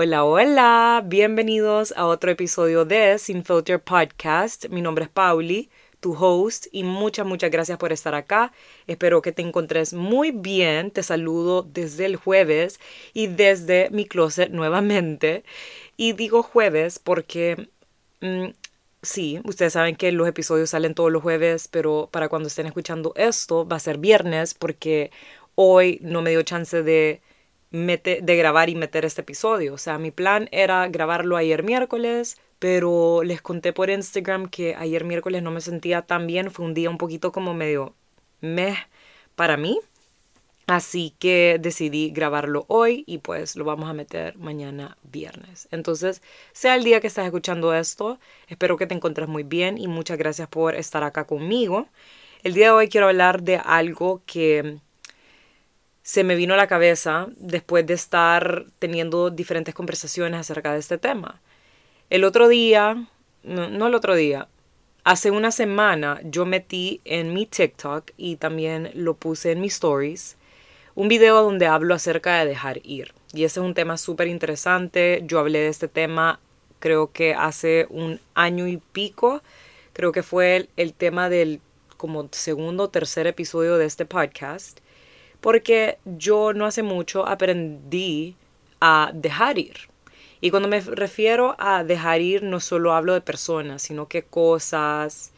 Hola, hola, bienvenidos a otro episodio de Sin Filter Podcast. Mi nombre es Pauli, tu host, y muchas, muchas gracias por estar acá. Espero que te encontres muy bien. Te saludo desde el jueves y desde mi closet nuevamente. Y digo jueves porque, mm, sí, ustedes saben que los episodios salen todos los jueves, pero para cuando estén escuchando esto va a ser viernes porque hoy no me dio chance de de grabar y meter este episodio. O sea, mi plan era grabarlo ayer miércoles, pero les conté por Instagram que ayer miércoles no me sentía tan bien. Fue un día un poquito como medio meh para mí. Así que decidí grabarlo hoy y pues lo vamos a meter mañana viernes. Entonces, sea el día que estás escuchando esto, espero que te encuentres muy bien y muchas gracias por estar acá conmigo. El día de hoy quiero hablar de algo que se me vino a la cabeza después de estar teniendo diferentes conversaciones acerca de este tema. El otro día, no, el otro día, hace una semana yo metí en mi TikTok y también lo puse en mis stories un video donde hablo acerca de dejar ir. Y ese es un tema súper interesante. Yo hablé de este tema creo que hace un año y pico. Creo que fue el, tema del como segundo o tercer episodio de este podcast porque yo no hace mucho aprendí a dejar ir. Y cuando me refiero a dejar ir, no solo hablo de personas, sino que cosas,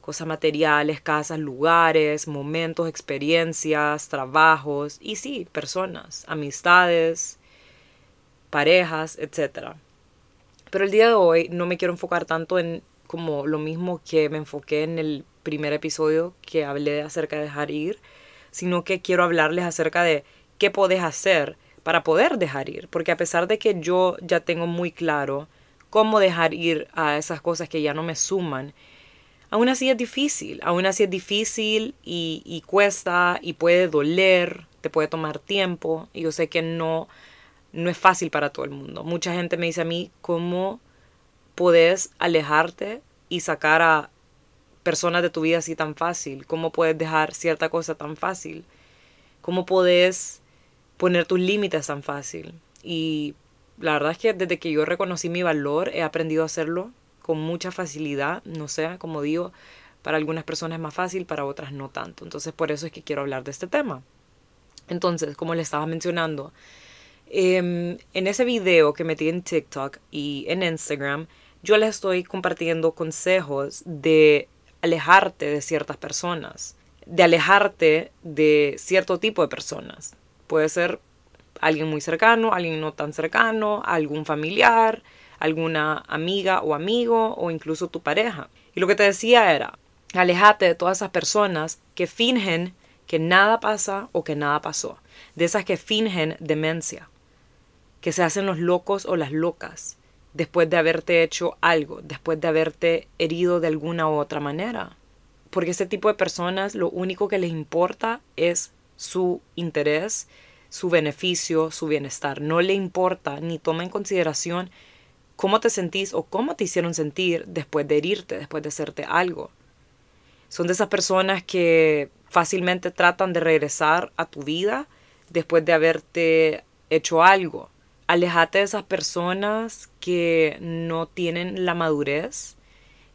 cosas materiales, casas, lugares, momentos, experiencias, trabajos y sí, personas, amistades, parejas, etc. Pero el día de hoy no me quiero enfocar tanto en como lo mismo que me enfoqué en el primer episodio que hablé acerca de dejar ir, sino que quiero hablarles acerca de qué puedes hacer para poder dejar ir, porque a pesar de que yo ya tengo muy claro cómo dejar ir a esas cosas que ya no me suman, aún así es difícil, aún así es difícil y, cuesta y puede doler, te puede tomar tiempo y yo sé que no, no es fácil para todo el mundo. Mucha gente me dice a mí cómo puedes alejarte y sacar a personas de tu vida así tan fácil? ¿Cómo puedes dejar cierta cosa tan fácil? ¿Cómo puedes poner tus límites tan fácil? Y la verdad es que desde que yo reconocí mi valor he aprendido a hacerlo con mucha facilidad. No sé, como digo, para algunas personas es más fácil, para otras no tanto. Entonces por eso es que quiero hablar de este tema. Entonces, como le estaba mencionando, em, en ese video que metí en TikTok y en Instagram, yo les estoy compartiendo consejos de alejarte de ciertas personas, de alejarte de cierto tipo de personas. Puede ser alguien muy cercano, alguien no tan cercano, algún familiar, alguna amiga o amigo o incluso tu pareja. Y lo que te decía era, alejate de todas esas personas que fingen que nada pasa o que nada pasó, de esas que fingen demencia, que se hacen los locos o las locas, después de haberte hecho algo, después de haberte herido de alguna u otra manera. Porque ese tipo de personas lo único que les importa es su interés, su beneficio, su bienestar. No le importa ni toma en consideración cómo te sentís o cómo te hicieron sentir después de herirte, después de hacerte algo. Son de esas personas que fácilmente tratan de regresar a tu vida después de haberte hecho algo alejate de esas personas que no tienen la madurez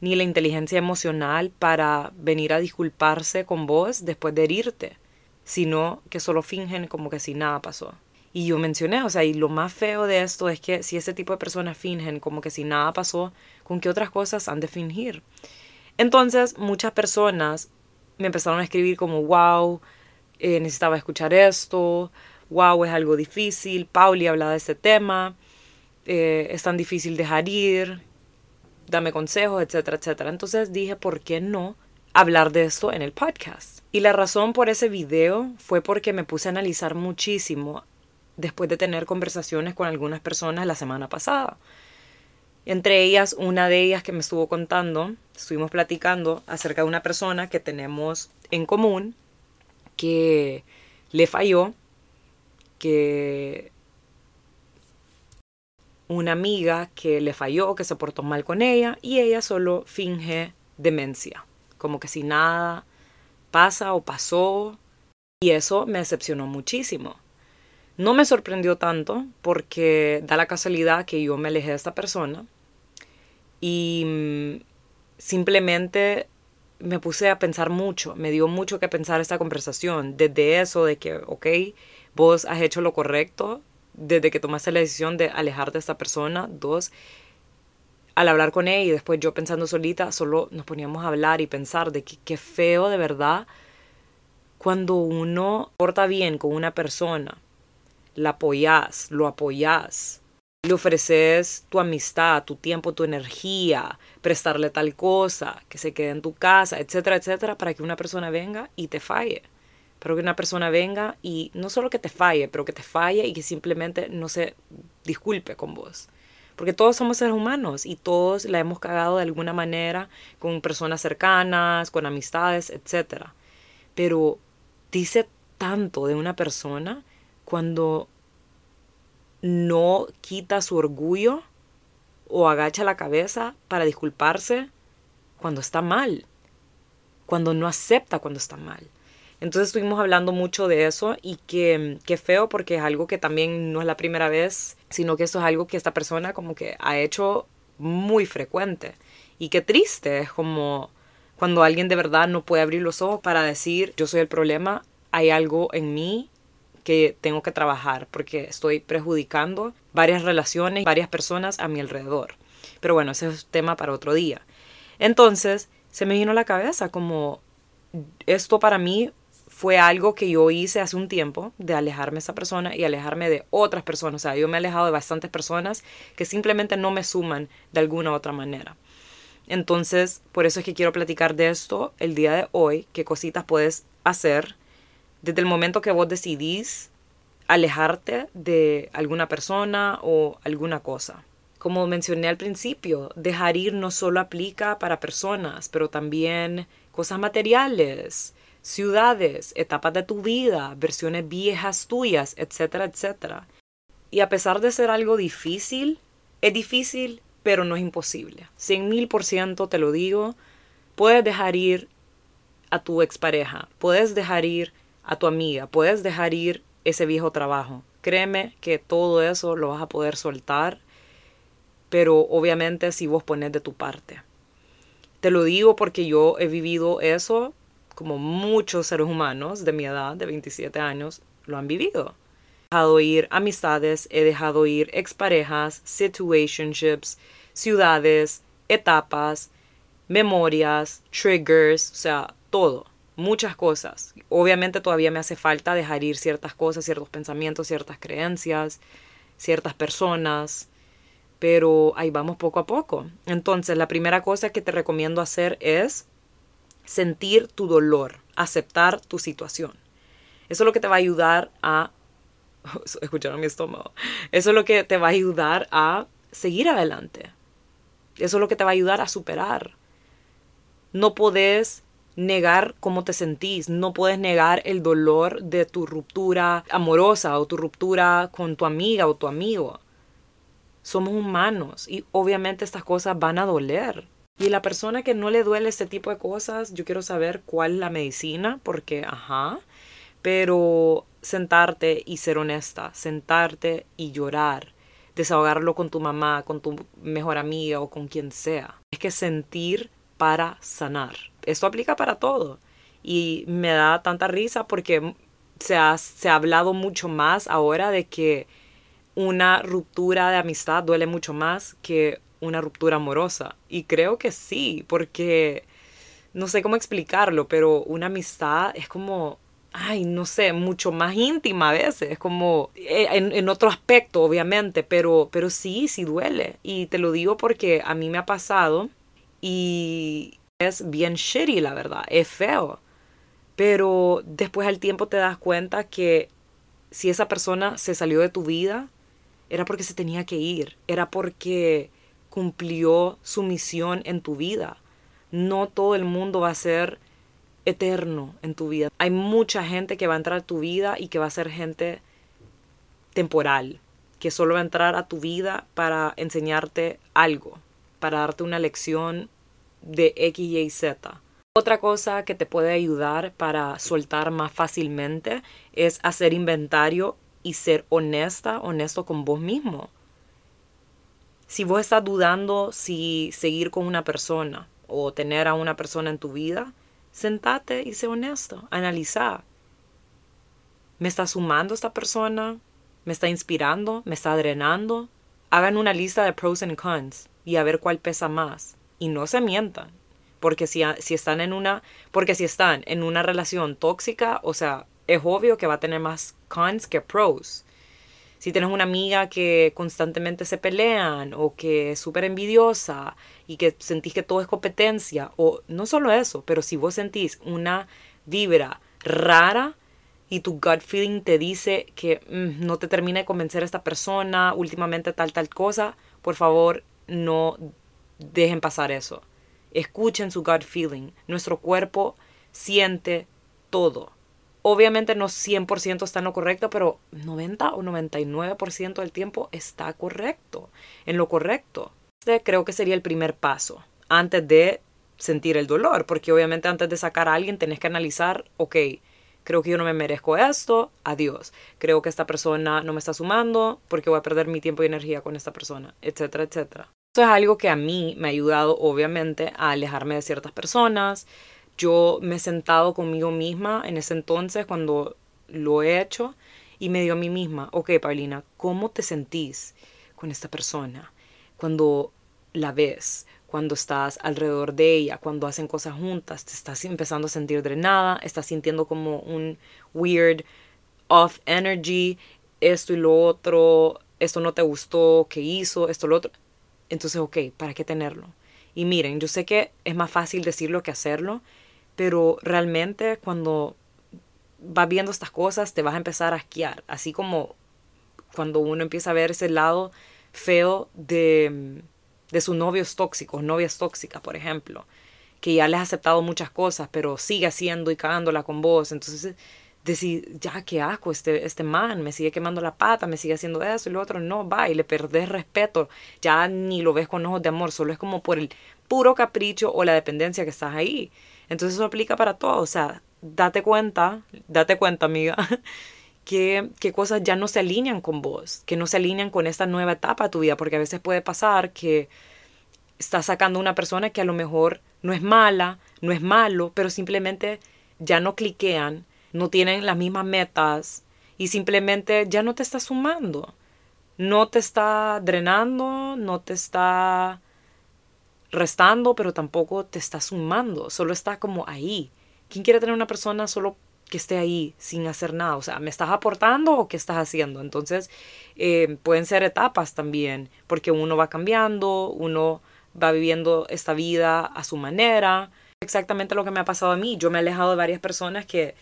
ni la inteligencia emocional para venir a disculparse con vos después de herirte, sino que solo fingen como que si nada pasó. Y yo mencioné, o sea, y lo más feo de esto es que si ese tipo de personas fingen como que si nada pasó, ¿con qué otras cosas han de fingir? Entonces, muchas personas me empezaron a escribir como, wow, eh, necesitaba escuchar esto, wow, es algo difícil, Pauli habla de este tema, eh, es tan difícil dejar ir, dame consejos, etcétera, etcétera. Entonces dije, ¿por qué no hablar de esto en el podcast? Y la razón por ese video fue porque me puse a analizar muchísimo después de tener conversaciones con algunas personas la semana pasada. Entre ellas, una de ellas que me estuvo contando, estuvimos platicando acerca de una persona que tenemos en común que le falló que una amiga que le falló, que se portó mal con ella y ella solo finge demencia, como que si nada pasa o pasó. Y eso me decepcionó muchísimo. No me sorprendió tanto porque da la casualidad que yo me alejé de esta persona y mm, simplemente me puse a pensar mucho, me dio mucho que pensar esta conversación, desde eso de que, ok, vos has hecho lo correcto, desde que tomaste la decisión de alejarte de esta persona, dos, al hablar con ella y después yo pensando solita, solo nos poníamos a hablar y pensar de qué feo de verdad cuando uno porta bien con una persona, la apoyas, lo apoyas, le ofreces tu amistad, tu tiempo, tu energía, prestarle tal cosa, que se quede en tu casa, etcétera, etcétera, para que una persona venga y te falle. Para que una persona venga y no solo que te falle, pero que te falle y que simplemente no se disculpe con vos. Porque todos somos seres humanos y todos la hemos cagado de alguna manera con personas cercanas, con amistades, etcétera. Pero dice tanto de una persona cuando no quita su orgullo o agacha la cabeza para disculparse cuando está mal, cuando no acepta cuando está mal. Entonces estuvimos hablando mucho de eso y que, que feo porque es algo que también no es la primera vez, sino que esto es algo que esta persona como que ha hecho muy frecuente. Y qué triste, es como cuando alguien de verdad no puede abrir los ojos para decir yo soy el problema, hay algo en mí que tengo que trabajar porque estoy perjudicando varias relaciones, varias personas a mi alrededor. Pero bueno, ese es tema para otro día. Entonces, se me vino a la cabeza como esto para mí fue algo que yo hice hace un tiempo, de alejarme de esa persona y alejarme de otras personas. O sea, yo me he alejado de bastantes personas que simplemente no me suman de alguna u otra manera. Entonces, por eso es que quiero platicar de esto el día de hoy, qué cositas puedes hacer desde el momento que vos decidís alejarte de alguna persona o alguna cosa. Como mencioné al principio, dejar ir no solo aplica para personas, pero también cosas materiales, ciudades, etapas de tu vida, versiones viejas tuyas, etcétera, etcétera. Y a pesar de ser algo difícil, es difícil, pero no es imposible. Cien mil por ciento te lo digo, puedes dejar ir a tu expareja, puedes dejar ir a tu amiga, puedes dejar ir ese viejo trabajo. Créeme que todo eso lo vas a poder soltar, pero obviamente si vos pones de tu parte. Te lo digo porque yo he vivido eso como muchos seres humanos de mi edad, de 27 años, lo han vivido. He dejado ir amistades, he dejado ir exparejas, situationships, ciudades, etapas, memorias, triggers, o sea, todo muchas cosas. Obviamente todavía me hace falta dejar ir ciertas cosas, ciertos pensamientos, ciertas creencias, ciertas personas, pero ahí vamos poco a poco. Entonces, la primera cosa que te recomiendo hacer es sentir tu dolor, aceptar tu situación. Eso es lo que te va a ayudar a... Escucharon mi estómago. Eso es lo que te va a ayudar a seguir adelante. Eso es lo que te va a ayudar a superar. No podés negar cómo te sentís, no puedes negar el dolor de tu ruptura amorosa o tu ruptura con tu amiga o tu amigo. Somos humanos y obviamente estas cosas van a doler. Y la persona que no le duele este tipo de cosas, yo quiero saber cuál es la medicina, porque, ajá, pero sentarte y ser honesta, sentarte y llorar, desahogarlo con tu mamá, con tu mejor amiga o con quien sea. Es que sentir para sanar. Esto aplica para todo. Y me da tanta risa porque se ha, se ha hablado mucho más ahora de que una ruptura de amistad duele mucho más que una ruptura amorosa. Y creo que sí, porque no sé cómo explicarlo, pero una amistad es como, ay, no sé, mucho más íntima a veces, es como eh, en, en, otro aspecto, obviamente, pero, pero sí, sí duele. Y te lo digo porque a mí me ha pasado y es bien shitty, la verdad, es feo. Pero después al tiempo te das cuenta que si esa persona se salió de tu vida, era porque se tenía que ir, era porque cumplió su misión en tu vida. No todo el mundo va a ser eterno en tu vida. Hay mucha gente que va a entrar a tu vida y que va a ser gente temporal, que solo va a entrar a tu vida para enseñarte algo, para darte una lección de X, Y, Z. Otra cosa que te puede ayudar para soltar más fácilmente es hacer inventario y ser honesta, honesto con vos mismo. Si vos estás dudando si seguir con una persona o tener a una persona en tu vida, sentate y sé honesto, analiza. ¿Me está sumando esta persona? ¿Me está inspirando? ¿Me está drenando? Hagan una lista de pros and cons y a ver cuál pesa más. Y no se mientan. Porque si, si están en una, porque si están en una relación tóxica, o sea, es obvio que va a tener más cons que pros. Si tienes una amiga que constantemente se pelean o que es súper envidiosa y que sentís que todo es competencia, o no solo eso, pero si vos sentís una vibra rara y tu gut feeling te dice que mm, no te termina de convencer a esta persona, últimamente tal, tal cosa, por favor no dejen pasar eso. Escuchen su gut feeling. Nuestro cuerpo siente todo obviamente no 100% está en lo correcto, pero 90 o 99% del tiempo está correcto, en lo correcto. Este creo que sería el primer paso antes de sentir el dolor, porque obviamente antes de sacar a alguien tenés que analizar, ok, creo que yo no me merezco esto, adiós. Creo que esta persona no me está sumando porque voy a perder mi tiempo y energía con esta persona, etcétera, etcétera. Esto es algo que a mí me ha ayudado obviamente a alejarme de ciertas personas, yo me he sentado conmigo misma en ese entonces cuando lo he hecho y me dio a mí misma, ok, Paulina, ¿cómo te sentís con esta persona cuando la ves? cuando estás alrededor de ella, cuando hacen cosas juntas, te estás empezando a sentir drenada, estás sintiendo como un weird off energy, esto y lo otro, esto no te gustó, ¿qué hizo? Esto lo otro. Entonces, ok, ¿para qué tenerlo? Y miren, yo sé que es más fácil decirlo que hacerlo, pero realmente cuando vas viendo estas cosas te vas a empezar a asquear, así como cuando uno empieza a ver ese lado feo de, de sus novios tóxicos, novias tóxicas, por ejemplo, que ya les ha aceptado muchas cosas, pero sigue haciendo y cagándola con vos. Entonces, decir, ya qué asco, este, este man me sigue quemando la pata, me sigue haciendo eso y lo otro, no, va, y le perdés respeto, ya ni lo ves con ojos de amor, solo es como por el puro capricho o la dependencia que estás ahí. Entonces eso aplica para todo, o sea, date cuenta, date cuenta, amiga, que, que cosas ya no se alinean con vos, que no se alinean con esta nueva etapa de tu vida, porque a veces puede pasar que estás sacando una persona que a lo mejor no es mala, no es malo, pero simplemente ya no cliquean, no tienen las mismas metas y simplemente ya no te está sumando. No te está drenando, no te está restando, pero tampoco te está sumando, solo está como ahí. ¿Quién quiere tener una persona solo que esté ahí sin hacer nada? O sea, ¿me estás aportando o qué estás haciendo? Entonces, eh, pueden ser etapas también, porque uno va cambiando, uno va viviendo esta vida a su manera. Exactamente lo que me ha pasado a mí. Yo me he alejado de varias personas que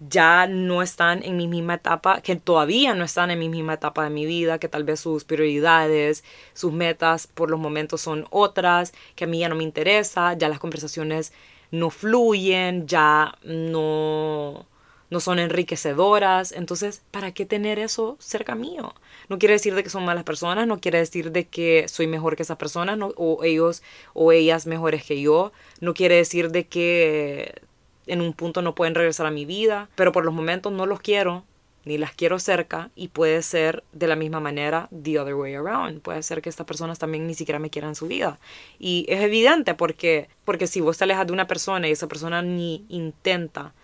ya no están en mi misma etapa, que todavía no están en mi misma etapa de mi vida, que tal vez sus prioridades, sus metas por los momentos son otras, que a mí ya no me interesa, ya las conversaciones no fluyen, ya no, no son enriquecedoras. Entonces, ¿para qué tener eso cerca mío? No quiere decir de que son malas personas, no quiere decir de que soy mejor que esas personas, o ellos o ellas mejores que yo, no quiere decir de que en un punto no pueden regresar a mi vida, pero por los momentos no los quiero, ni las quiero cerca y puede ser de la misma manera the other way around. Puede ser que estas personas también ni siquiera me quieran en su vida. Y es evidente porque, porque si vos te alejas de una persona y esa persona ni intenta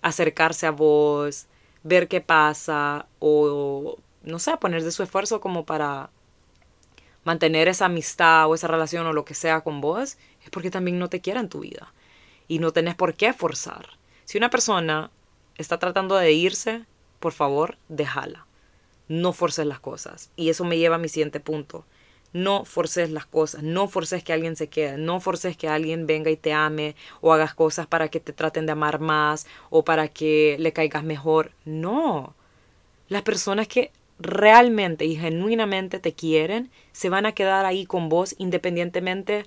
acercarse a vos, ver qué pasa o, no sé, poner de su esfuerzo como para mantener esa amistad o esa relación o lo que sea con vos, es porque también no te quiere en tu vida y no tenés por qué forzar. Si una persona está tratando de irse, por favor, déjala. No forces las cosas. Y eso me lleva a mi siguiente punto. No forces las cosas, no forces que alguien se quede, no forces que alguien venga y te ame o hagas cosas para que te traten de amar más o para que le caigas mejor. No. Las personas que realmente y genuinamente te quieren se van a quedar ahí con vos independientemente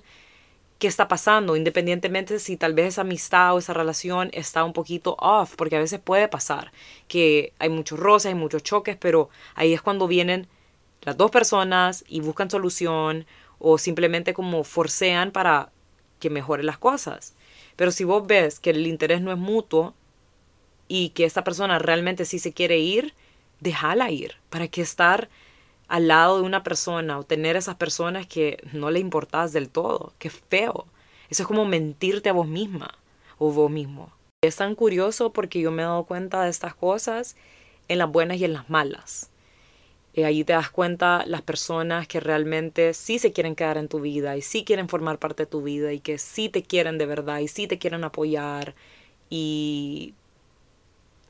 qué está pasando, independientemente si tal vez esa amistad o esa relación está un poquito off, porque a veces puede pasar que hay muchos roces, hay muchos choques, pero ahí es cuando vienen las dos personas y buscan solución o simplemente como forcean para que mejoren las cosas. Pero si vos ves que el interés no es mutuo y que esta persona realmente sí se quiere ir, déjala ir. ¿Para qué estar al lado de una persona o tener esas personas que no le importas del todo? Qué feo. Eso es como mentirte a vos misma o vos mismo. Es tan curioso porque yo me he dado cuenta de estas cosas en las buenas y en las malas. Y ahí te das cuenta las personas que realmente sí se quieren quedar en tu vida y sí quieren formar parte de tu vida y que sí te quieren de verdad y sí te quieren apoyar y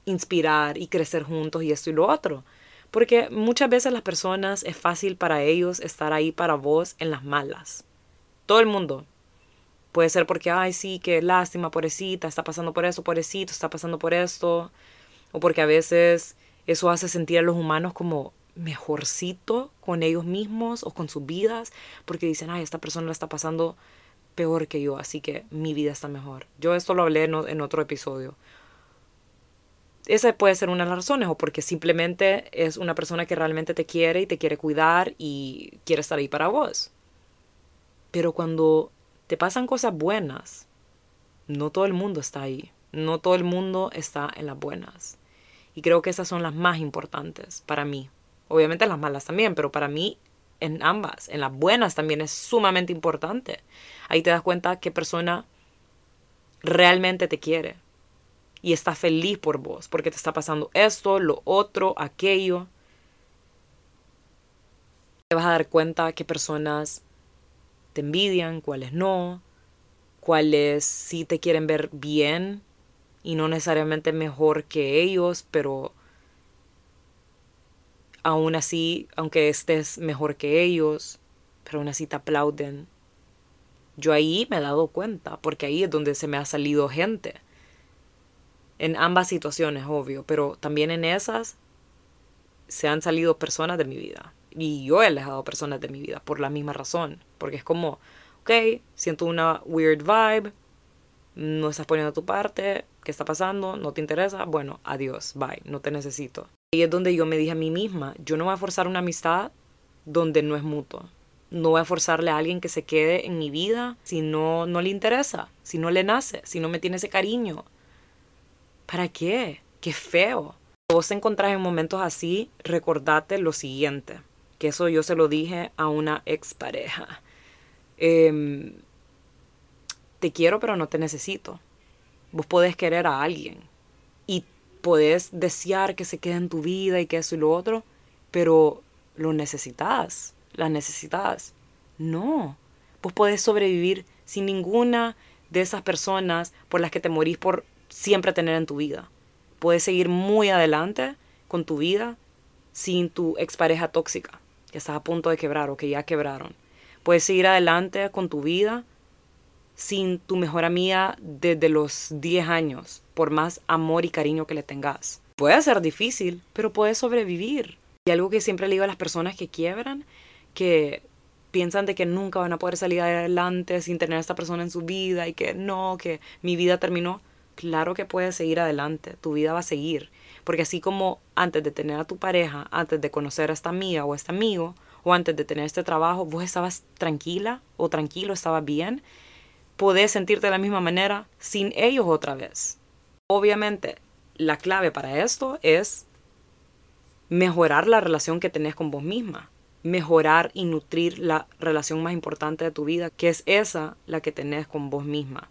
inspirar y crecer juntos y esto y lo otro. Porque muchas veces las personas es fácil para ellos estar ahí para vos en las malas. Todo el mundo. Puede ser porque, ay, sí, qué lástima, pobrecita, está pasando por eso, pobrecito, está pasando por esto. O porque a veces eso hace sentir a los humanos como mejorcito con ellos mismos o con sus vidas. Porque dicen, ay, esta persona la está pasando peor que yo, así que mi vida está mejor. Yo esto lo hablé en, otro episodio esa puede ser una de las razones, o porque simplemente es una persona que realmente te quiere y te quiere cuidar y quiere estar ahí para vos. Pero cuando te pasan cosas buenas, no todo el mundo está ahí. No todo el mundo está en las buenas. Y creo que esas son las más importantes para mí. Obviamente las malas también, pero para mí en ambas, en las buenas también es sumamente importante. Ahí te das cuenta qué persona realmente te quiere, y está feliz por vos, porque te está pasando esto, lo otro, aquello. Te vas a dar cuenta qué personas te envidian, cuáles no, cuáles sí te quieren ver bien y no necesariamente mejor que ellos, pero aún así, aunque estés mejor que ellos, pero aún así te aplauden. Yo ahí me he dado cuenta, porque ahí es donde se me ha salido gente en ambas situaciones, obvio, pero también en esas se han salido personas de mi vida. Y yo he alejado personas de mi vida por la misma razón. Porque es como, ok, siento una weird vibe, no estás poniendo tu parte, ¿qué está pasando? ¿No te interesa? Bueno, adiós, bye, no te necesito. Y es donde yo me dije a mí misma, yo no voy a forzar una amistad donde no es mutuo. No voy a forzarle a alguien que se quede en mi vida si no, no le interesa, si no le nace, si no me tiene ese cariño, ¿Para qué? Qué feo. Vos te encontrás en momentos así, recordate lo siguiente, que eso yo se lo dije a una expareja. Eh, te quiero pero no te necesito. Vos podés querer a alguien y podés desear que se quede en tu vida y que eso y lo otro, pero lo necesitas, la necesitas. No, vos podés sobrevivir sin ninguna de esas personas por las que te morís por siempre tener en tu vida. Puedes seguir muy adelante con tu vida sin tu expareja tóxica, que estás a punto de quebrar o que ya quebraron. Puedes seguir adelante con tu vida sin tu mejor amiga desde los 10 años, por más amor y cariño que le tengas. Puede ser difícil, pero puedes sobrevivir. Y algo que siempre le digo a las personas que quiebran, que piensan de que nunca van a poder salir adelante sin tener a esta persona en su vida y que no, que mi vida terminó claro que puedes seguir adelante, tu vida va a seguir. Porque así como antes de tener a tu pareja, antes de conocer a esta amiga o a este amigo, o antes de tener este trabajo, vos estabas tranquila o tranquilo, estabas bien, podés sentirte de la misma manera sin ellos otra vez. Obviamente, la clave para esto es mejorar la relación que tenés con vos misma, mejorar y nutrir la relación más importante de tu vida, que es esa la que tenés con vos misma.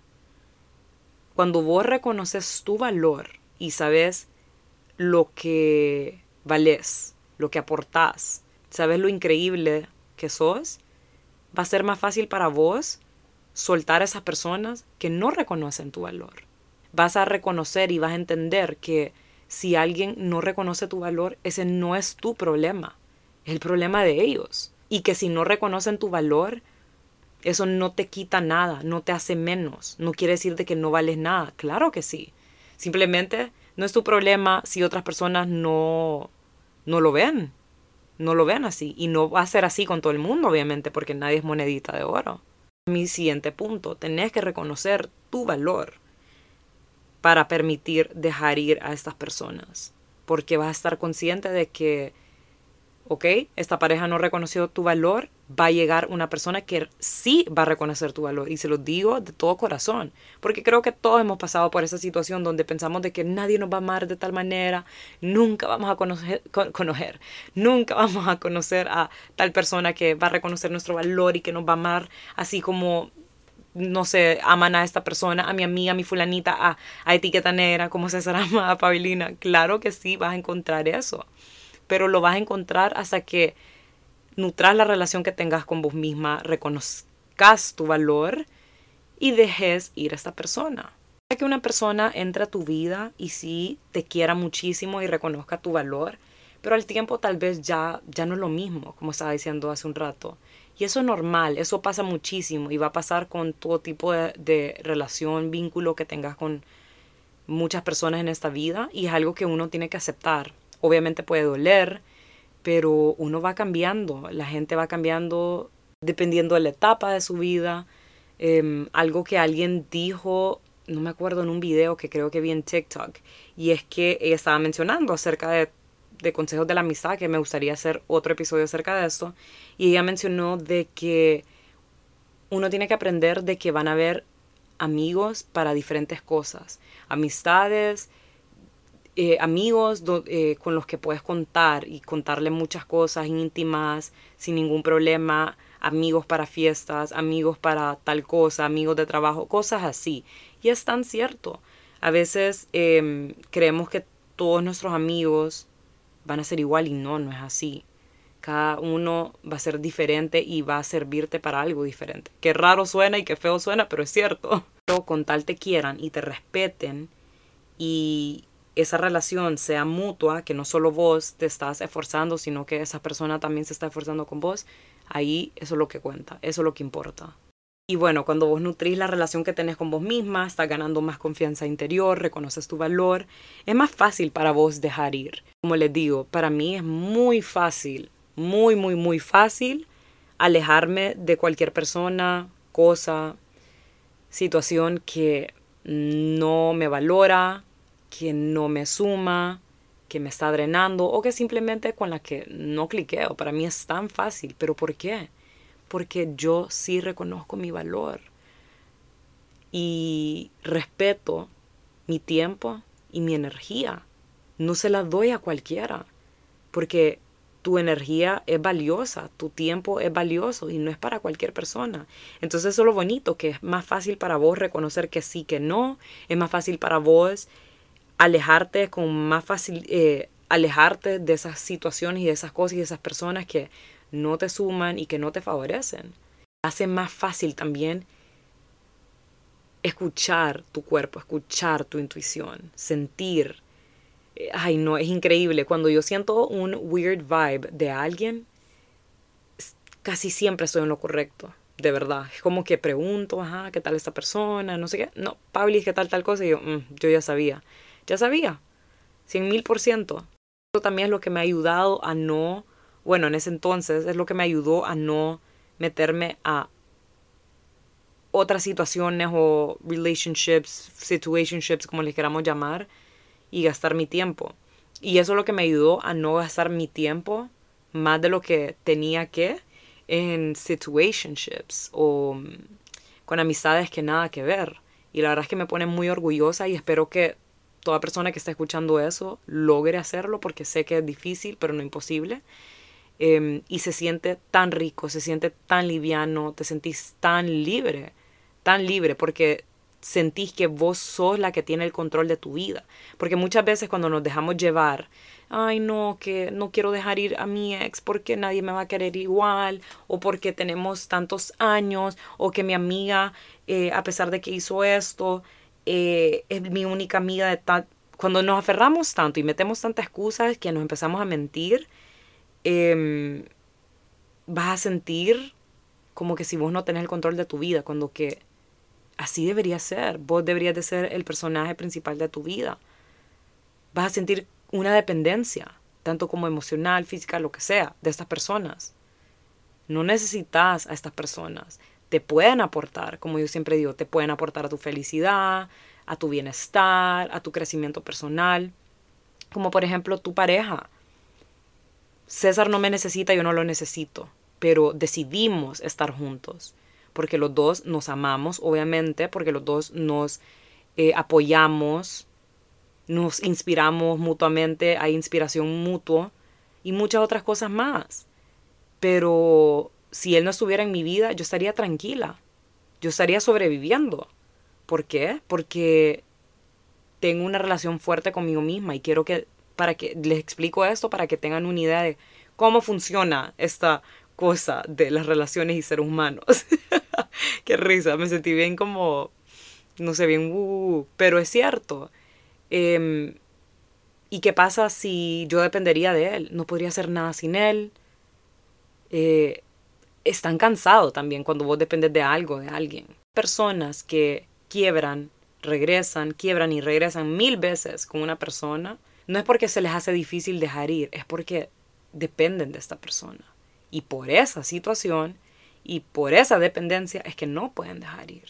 Cuando vos reconoces tu valor y sabes lo que vales, lo que aportás, sabes lo increíble que sos, va a ser más fácil para vos soltar a esas personas que no reconocen tu valor. Vas a reconocer y vas a entender que si alguien no reconoce tu valor, ese no es tu problema, es el problema de ellos. Y que si no reconocen tu valor, eso no te quita nada, no te hace menos, no quiere decir de que no vales nada, claro que sí. Simplemente no es tu problema si otras personas no, no lo ven, no lo ven así. Y no va a ser así con todo el mundo, obviamente, porque nadie es monedita de oro. Mi siguiente punto, tenés que reconocer tu valor para permitir dejar ir a estas personas, porque vas a estar consciente de que ¿ok? Esta pareja no reconoció tu valor, va a llegar una persona que sí va a reconocer tu valor. Y se lo digo de todo corazón, porque creo que todos hemos pasado por esa situación donde pensamos de que nadie nos va a amar de tal manera, nunca vamos a conocer, conocer nunca vamos a conocer a tal persona que va a reconocer nuestro valor y que nos va a amar así como no sé, aman a esta persona, a mi amiga, a mi fulanita, a, a etiqueta negra, como César ama a Paulina. Claro que sí, vas a encontrar eso pero lo vas a encontrar hasta que nutras la relación que tengas con vos misma, reconozcas tu valor y dejes ir a esta persona. Que una persona entre a tu vida y sí te quiera muchísimo y reconozca tu valor, pero al tiempo tal vez ya, ya no es lo mismo, como estaba diciendo hace un rato. Y eso es normal, eso pasa muchísimo y va a pasar con todo tipo de, de relación, vínculo que tengas con muchas personas en esta vida y es algo que uno tiene que aceptar obviamente puede doler, pero uno va cambiando, la gente va cambiando dependiendo de la etapa de su vida. Em, algo que alguien dijo, no me acuerdo en un video que creo que vi en TikTok, y es que ella estaba mencionando acerca de, de consejos de la amistad, que me gustaría hacer otro episodio acerca de eso, y ella mencionó de que uno tiene que aprender de que van a haber amigos para diferentes cosas, amistades, eh, amigos eh, con los que puedes contar y contarle muchas cosas íntimas sin ningún problema, amigos para fiestas, amigos para tal cosa, amigos de trabajo, cosas así. Y es tan cierto. A veces em, creemos que todos nuestros amigos van a ser igual y no, no es así. Cada uno va a ser diferente y va a servirte para algo diferente. Qué raro suena y qué feo suena, pero es cierto. Con tal te quieran y te respeten y esa relación sea mutua, que no solo vos te estás esforzando, sino que esa persona también se está esforzando con vos, ahí eso es lo que cuenta, eso es lo que importa. Y bueno, cuando vos nutrís la relación que tenés con vos misma, estás ganando más confianza interior, reconoces tu valor, es más fácil para vos dejar ir. Como les digo, para mí es muy fácil, muy, muy, muy fácil alejarme de cualquier persona, cosa, situación que no me valora, que no me suma, que me está drenando o que simplemente con la que no cliqueo. Para mí es tan fácil. ¿Pero por qué? Porque yo sí reconozco mi valor y respeto mi tiempo y mi energía. No se la doy a cualquiera porque tu energía es valiosa, tu tiempo es valioso y no es para cualquier persona. Entonces eso es lo bonito, que es más fácil para vos reconocer que sí, que no, es más fácil para vos alejarte con más fácil, eh, alejarte de esas situaciones y de esas cosas y de esas personas que no te suman y que no te favorecen. Hace más fácil también escuchar tu cuerpo, escuchar tu intuición, sentir. Eh, ay, no, es increíble. Cuando yo siento un weird vibe de alguien, casi siempre estoy en lo correcto, de verdad. Es como que pregunto, ajá, ¿qué tal esta persona? No sé qué. No, Pablo, ¿qué tal tal cosa? Y yo, mm, yo ya sabía. Ya sabía, cien mil por ciento. Eso también es lo que me ha ayudado a no, bueno, en ese entonces es lo que me ayudó a no meterme a otras situaciones o relationships, situationships, como les queramos llamar, y gastar mi tiempo. Y eso es lo que me ayudó a no gastar mi tiempo más de lo que tenía que en situationships o mm, con amistades que nada que ver. Y la verdad es que me pone muy orgullosa y espero que toda persona que está escuchando eso logre hacerlo porque sé que es difícil, pero no imposible. Em, y se siente tan rico, se siente tan liviano, te sentís tan libre, tan libre, porque sentís que vos sos la que tiene el control de tu vida. Porque muchas veces cuando nos dejamos llevar, ay no, que no quiero dejar ir a mi ex porque nadie me va a querer igual, o porque tenemos tantos años, o que mi amiga, eh, a pesar de que hizo esto, eh, es mi única amiga de tal... Cuando nos aferramos tanto y metemos tantas excusas que nos empezamos a mentir, em, vas a sentir como que si vos no tenés el control de tu vida, cuando que así debería ser. Vos deberías de ser el personaje principal de tu vida. Vas a sentir una dependencia, tanto como emocional, física, lo que sea, de estas personas. No necesitas a estas personas te pueden aportar, como yo siempre digo, te pueden aportar a tu felicidad, a tu bienestar, a tu crecimiento personal, como por ejemplo tu pareja. César no me necesita, yo no lo necesito, pero decidimos estar juntos porque los dos nos amamos, obviamente, porque los dos nos eh, apoyamos, nos inspiramos mutuamente, hay inspiración mutua y muchas otras cosas más. Pero si él no estuviera en mi vida, yo estaría tranquila, yo estaría sobreviviendo. ¿Por qué? Porque tengo una relación fuerte conmigo misma y quiero que, para que les explico esto, para que tengan una idea de cómo funciona esta cosa de las relaciones y seres humanos. Qué risa, me sentí bien como, no sé, bien, pero es cierto. Em, ¿Y qué pasa si yo dependería de él? No podría hacer nada sin él. Eh, están cansados también cuando vos dependes de algo, de alguien. Personas que quiebran, regresan, quiebran y regresan mil veces con una persona, no es porque se les hace difícil dejar ir, es porque dependen de esta persona. Y por esa situación y por esa dependencia es que no pueden dejar ir.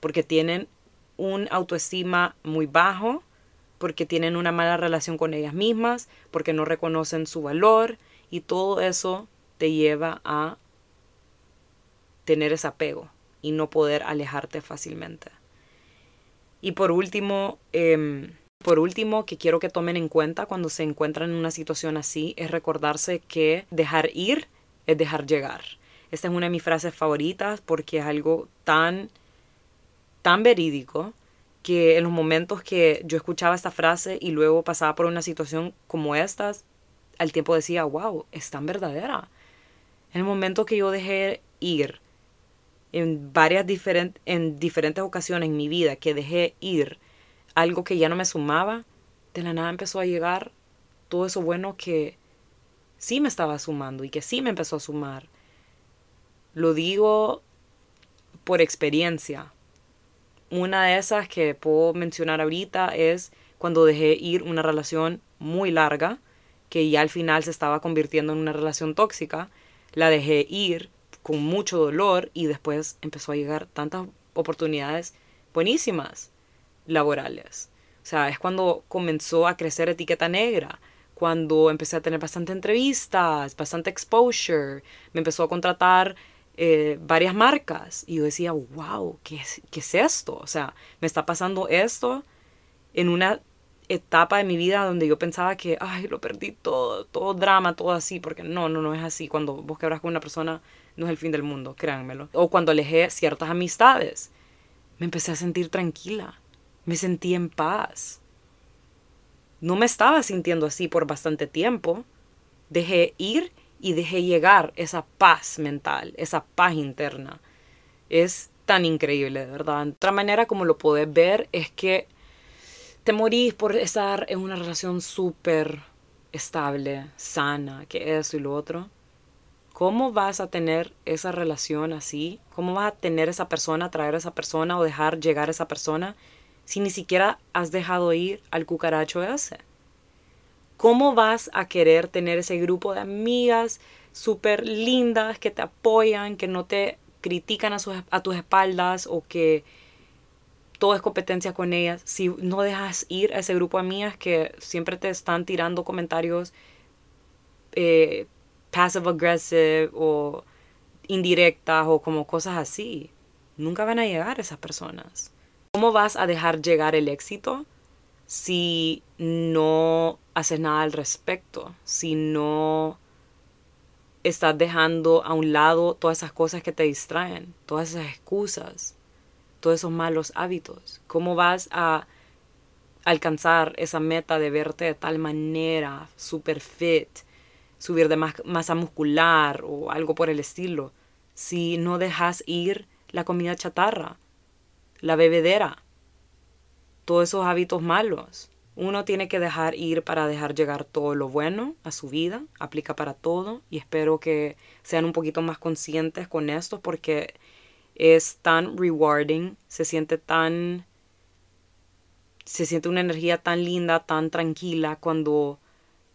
Porque tienen un autoestima muy bajo, porque tienen una mala relación con ellas mismas, porque no reconocen su valor y todo eso te lleva a tener ese apego y no poder alejarte fácilmente. Y por último, em, por último, que quiero que tomen en cuenta cuando se encuentran en una situación así, es recordarse que dejar ir es dejar llegar. Esta es una de mis frases favoritas porque es algo tan, tan verídico que en los momentos que yo escuchaba esta frase y luego pasaba por una situación como estas, al tiempo decía, wow, es tan verdadera. En el momento que yo dejé ir en varias diferentes, en diferentes ocasiones en mi vida, que dejé ir algo que ya no me sumaba, de la nada empezó a llegar todo eso bueno que sí me estaba sumando y que sí me empezó a sumar. Lo digo por experiencia. Una de esas que puedo mencionar ahorita es cuando dejé ir una relación muy larga, que ya al final se estaba convirtiendo en una relación tóxica. La dejé ir con mucho dolor y después empezó a llegar tantas oportunidades buenísimas laborales. O sea, es cuando comenzó a crecer etiqueta negra cuando empecé a tener bastante entrevistas, bastante exposure, me empezó a contratar eh, varias marcas y yo decía, wow, ¿qué es, ¿qué es esto? O sea, me está pasando esto en una etapa de mi vida donde yo pensaba que, ay, lo perdí todo, todo drama, todo así, porque no, no, no es así. Cuando vos quebras con una persona, no es el fin del mundo, créanmelo. O cuando alejé ciertas amistades, me empecé a sentir tranquila, me sentí en paz no me estaba sintiendo así por bastante tiempo. Dejé ir y dejé llegar esa paz mental, esa paz interna. Es tan increíble, de verdad. Otra manera como lo puedes ver es que te morís por estar en una relación súper estable, sana, que eso y lo otro. ¿Cómo vas a tener esa relación así? ¿Cómo vas a tener esa persona, traer a esa persona o dejar llegar a esa persona si ni siquiera has dejado ir al cucaracho ese? ¿Cómo vas a querer tener ese grupo de amigas súper lindas que te apoyan, que no te critican a, a tus espaldas o que todo es competencia con ellas, si no dejas ir a ese grupo de amigas que siempre te están tirando comentarios eh, passive aggressive o indirectas o como cosas así, nunca van a llegar esas personas. ¿Cómo vas a dejar llegar el éxito si no haces nada al respecto? Si no estás dejando a un lado todas esas cosas que te distraen, todas esas excusas, todos esos malos hábitos. ¿Cómo vas a alcanzar esa meta de verte de tal manera, super fit, subir de masa muscular o algo por el estilo, si no dejas ir la comida chatarra? la bebedera, todos esos hábitos malos. Uno tiene que dejar ir para dejar llegar todo lo bueno a su vida, aplica para todo y espero que sean un poquito más conscientes con esto porque es tan rewarding, se siente tan se siente una energía tan linda, tan tranquila cuando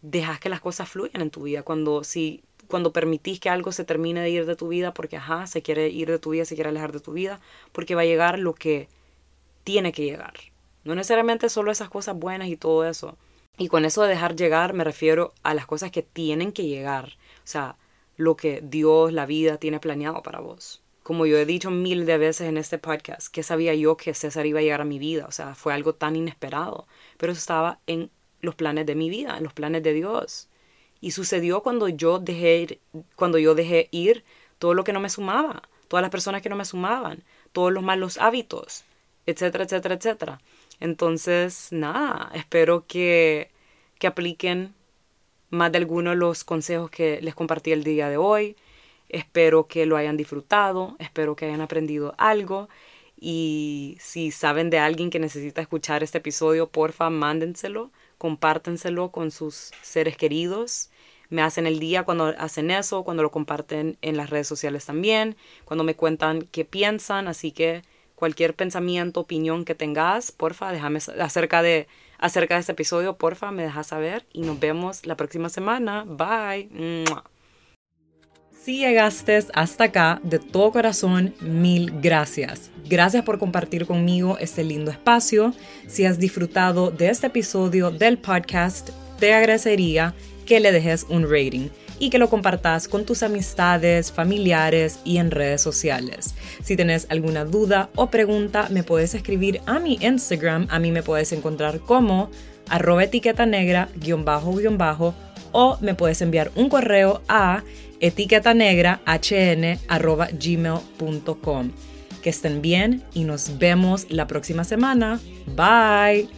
dejas que las cosas fluyan en tu vida, cuando si cuando permitís que algo se termine de ir de tu vida porque, ajá, se quiere ir de tu vida, se quiere alejar de tu vida, porque va a llegar lo que tiene que llegar. No necesariamente solo esas cosas buenas y todo eso. Y con eso de dejar llegar me refiero a las cosas que tienen que llegar. O sea, lo que Dios, la vida tiene planeado para vos. Como yo he dicho mil de veces en este podcast, que sabía yo que César iba a llegar a mi vida? O sea, fue algo tan inesperado. Pero estaba en los planes de mi vida, los planes de Dios. Y sucedió cuando yo dejé ir, cuando yo dejé ir todo lo que no me sumaba, todas las personas que no me sumaban, todos los malos hábitos, etcétera, etcétera, etcétera. Entonces, nada, espero que, que apliquen más de algunos de los consejos que les compartí el día de hoy. Espero que lo hayan disfrutado, espero que hayan aprendido algo y si saben de alguien que necesita escuchar este episodio, porfa, mándenselo, compártenselo con sus seres queridos. Me hacen el día cuando hacen eso, cuando lo comparten en las redes sociales también, cuando me cuentan qué piensan, así que cualquier pensamiento, opinión que tengas, porfa, déjame acerca de acerca de este episodio, porfa, me dejas saber y nos vemos la próxima semana. Bye. Si llegaste hasta acá, de todo corazón, mil gracias. Gracias por compartir conmigo este lindo espacio. Si has disfrutado de este episodio del podcast, te agradecería que le dejes un rating y que lo compartas con tus amistades, familiares y en redes sociales. Si tienes alguna duda o pregunta, me puedes escribir a mi Instagram. A mí me puedes encontrar como arroba etiqueta negra guion bajo guion bajo o me puedes enviar un correo a etiquetanegrahn.gmail.com. Que estén bien y nos vemos la próxima semana. Bye.